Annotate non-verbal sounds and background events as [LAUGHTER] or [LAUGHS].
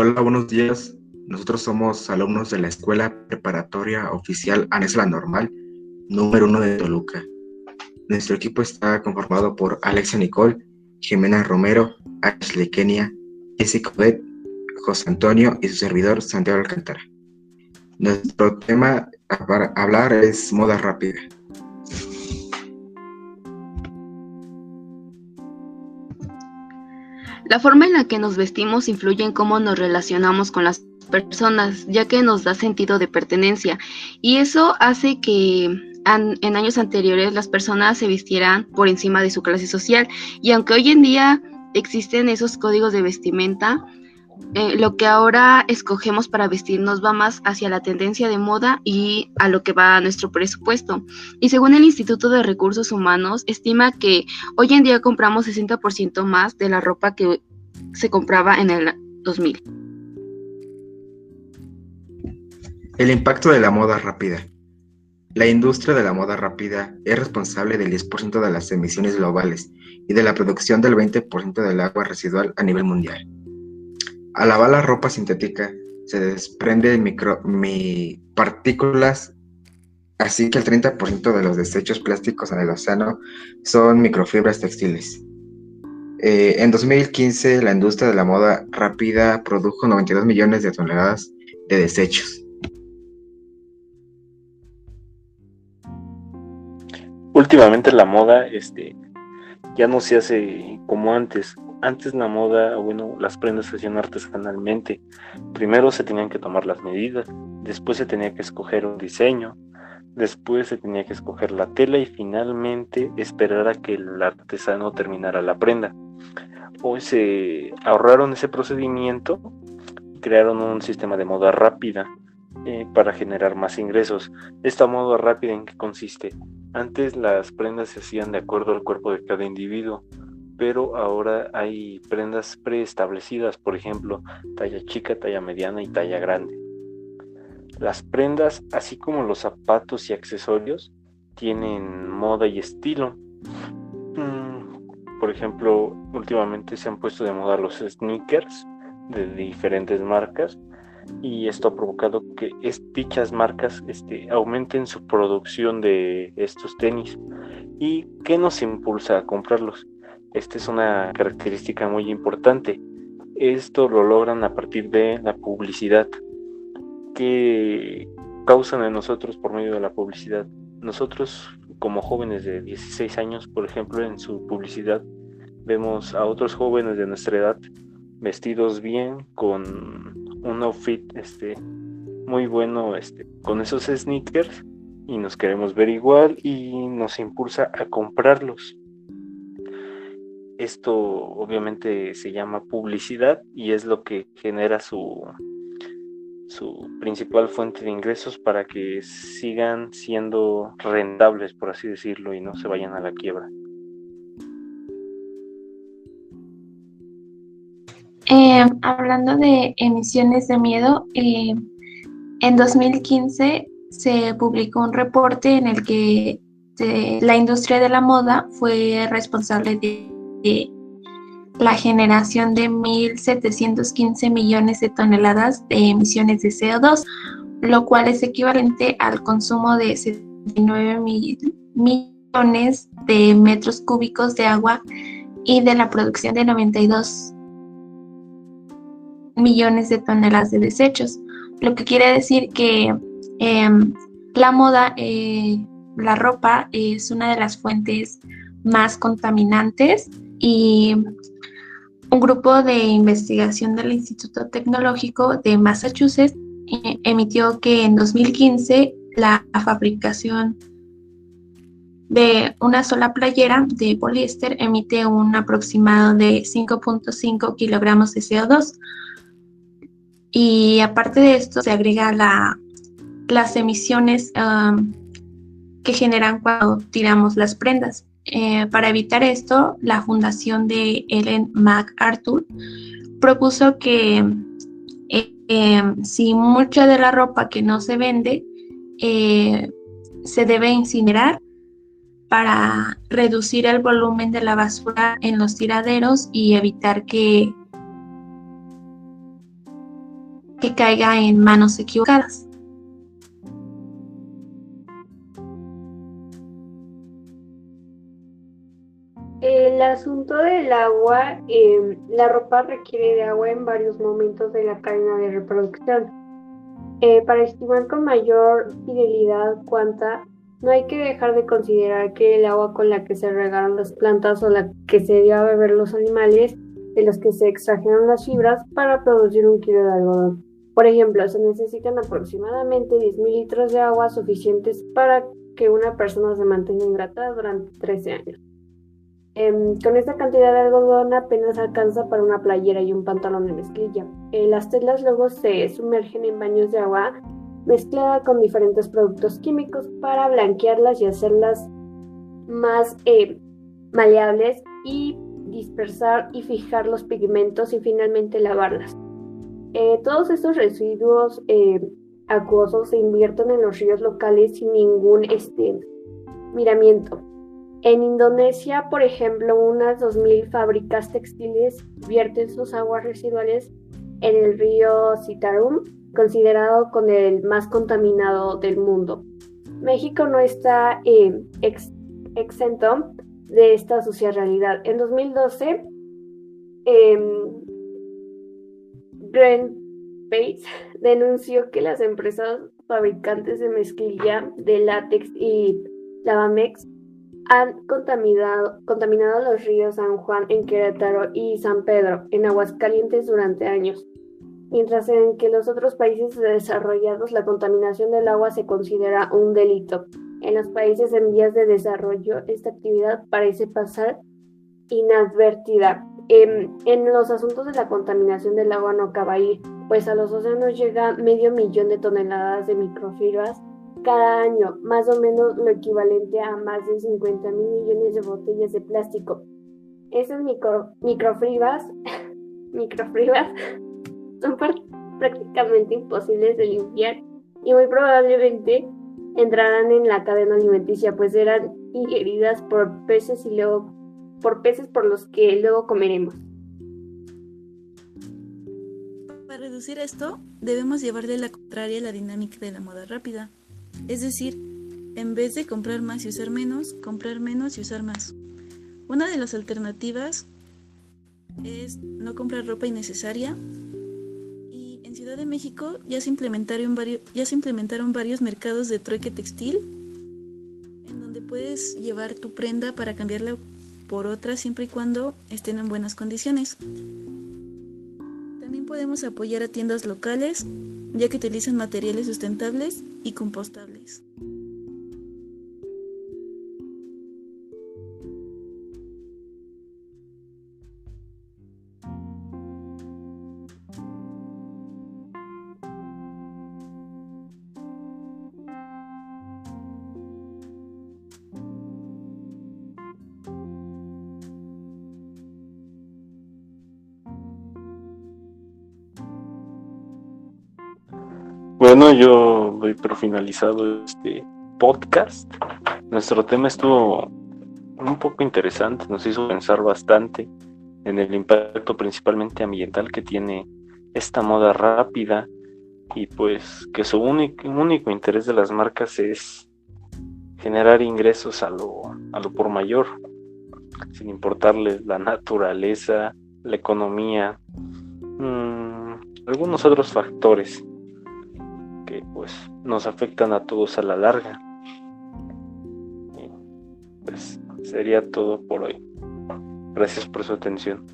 Hola, buenos días. Nosotros somos alumnos de la Escuela Preparatoria Oficial Anesla Normal, número uno de Toluca. Nuestro equipo está conformado por Alexia Nicole, Jimena Romero, Ashley Kenia, Jessica Odette, José Antonio y su servidor Santiago Alcántara. Nuestro tema para hablar es moda rápida. La forma en la que nos vestimos influye en cómo nos relacionamos con las personas, ya que nos da sentido de pertenencia. Y eso hace que en años anteriores las personas se vistieran por encima de su clase social. Y aunque hoy en día existen esos códigos de vestimenta, eh, lo que ahora escogemos para vestirnos va más hacia la tendencia de moda y a lo que va nuestro presupuesto. Y según el Instituto de Recursos Humanos, estima que hoy en día compramos 60% más de la ropa que se compraba en el 2000. El impacto de la moda rápida. La industria de la moda rápida es responsable del 10% de las emisiones globales y de la producción del 20% del agua residual a nivel mundial. Al lavar la ropa sintética se desprenden micro, partículas, así que el 30% de los desechos plásticos en el océano son microfibras textiles. Eh, en 2015, la industria de la moda rápida produjo 92 millones de toneladas de desechos. Últimamente la moda este, ya no se hace como antes antes la moda, bueno, las prendas se hacían artesanalmente. Primero se tenían que tomar las medidas, después se tenía que escoger un diseño, después se tenía que escoger la tela y finalmente esperar a que el artesano terminara la prenda. Hoy se ahorraron ese procedimiento crearon un sistema de moda rápida eh, para generar más ingresos. Esta moda rápida en qué consiste? Antes las prendas se hacían de acuerdo al cuerpo de cada individuo pero ahora hay prendas preestablecidas, por ejemplo, talla chica, talla mediana y talla grande. Las prendas, así como los zapatos y accesorios, tienen moda y estilo. Mm, por ejemplo, últimamente se han puesto de moda los sneakers de diferentes marcas y esto ha provocado que dichas marcas este, aumenten su producción de estos tenis. ¿Y qué nos impulsa a comprarlos? Esta es una característica muy importante. Esto lo logran a partir de la publicidad que causan en nosotros por medio de la publicidad. Nosotros como jóvenes de 16 años, por ejemplo, en su publicidad vemos a otros jóvenes de nuestra edad vestidos bien con un outfit este muy bueno este con esos sneakers y nos queremos ver igual y nos impulsa a comprarlos. Esto obviamente se llama publicidad y es lo que genera su, su principal fuente de ingresos para que sigan siendo rentables, por así decirlo, y no se vayan a la quiebra. Eh, hablando de emisiones de miedo, eh, en 2015 se publicó un reporte en el que eh, la industria de la moda fue responsable de la generación de 1.715 millones de toneladas de emisiones de CO2, lo cual es equivalente al consumo de 79 millones de metros cúbicos de agua y de la producción de 92 millones de toneladas de desechos, lo que quiere decir que em, la moda, eh, la ropa es una de las fuentes más contaminantes y un grupo de investigación del Instituto Tecnológico de Massachusetts eh, emitió que en 2015 la fabricación de una sola playera de poliéster emite un aproximado de 5.5 kilogramos de CO2. Y aparte de esto, se agrega la, las emisiones um, que generan cuando tiramos las prendas. Eh, para evitar esto, la fundación de Ellen MacArthur propuso que eh, em, si mucha de la ropa que no se vende eh, se debe incinerar para reducir el volumen de la basura en los tiraderos y evitar que que caiga en manos equivocadas. Asunto del agua, em, la ropa requiere de agua en varios momentos de la cadena de reproducción. Eh, para estimar con mayor fidelidad cuánta, no hay que dejar de considerar que el agua con la que se regaron las plantas o la que se dio a beber los animales, de los que se extrajeron las fibras para producir un kilo de algodón. Por ejemplo, se necesitan aproximadamente 10 mil litros de agua suficientes para que una persona se mantenga hidratada durante 13 años. Em, con esta cantidad de algodón apenas alcanza para una playera y un pantalón de mezclilla. Eh, las telas luego se sumergen en baños de agua mezclada con diferentes productos químicos para blanquearlas y hacerlas más eh, maleables y dispersar y fijar los pigmentos y finalmente lavarlas. Eh, todos estos residuos acuosos se invierten en los ríos locales sin ningún este, miramiento. En Indonesia, por ejemplo, unas 2.000 fábricas textiles vierten sus aguas residuales en el río Citarum, considerado con el más contaminado del mundo. México no está eh, exento de esta sucia realidad. En 2012, eh, Greenpeace denunció que las empresas fabricantes de mezclilla, de látex y lavamex han contaminado, contaminado los ríos San Juan en Querétaro y San Pedro en Aguascalientes durante años, mientras en que los otros países desarrollados la contaminación del agua se considera un delito. En los países en vías de desarrollo esta actividad parece pasar inadvertida. En, en los asuntos de la contaminación del agua no acaba ahí, pues a los océanos llega medio millón de toneladas de microfibras cada año, más o menos lo equivalente a más de 50 mil millones de botellas de plástico. Esas micro, microfibras, [LAUGHS] microfibras [LAUGHS] son prácticamente imposibles de limpiar y muy probablemente entrarán en la cadena alimenticia, pues serán ingeridas por peces y luego por peces por los que luego comeremos. Para reducir esto, debemos llevarle la contraria a la dinámica de la moda rápida. Es decir, en vez de comprar más y usar menos, comprar menos y usar más. Una de las alternativas es no comprar ropa innecesaria. Y en Ciudad de México ya se implementaron varios, ya se implementaron varios mercados de trueque textil en donde puedes llevar tu prenda para cambiarla por otra siempre y cuando estén en buenas condiciones. También podemos apoyar a tiendas locales ya que utilizan materiales sustentables y compostables. Bueno, yo doy por finalizado este podcast. Nuestro tema estuvo un poco interesante, nos hizo pensar bastante en el impacto principalmente ambiental que tiene esta moda rápida y pues que su único, interés de las marcas es generar ingresos a lo, a lo por mayor, sin importarles la naturaleza, la economía, mmm, algunos otros factores nos afectan a todos a la larga. pues sería todo por hoy. Gracias por su atención.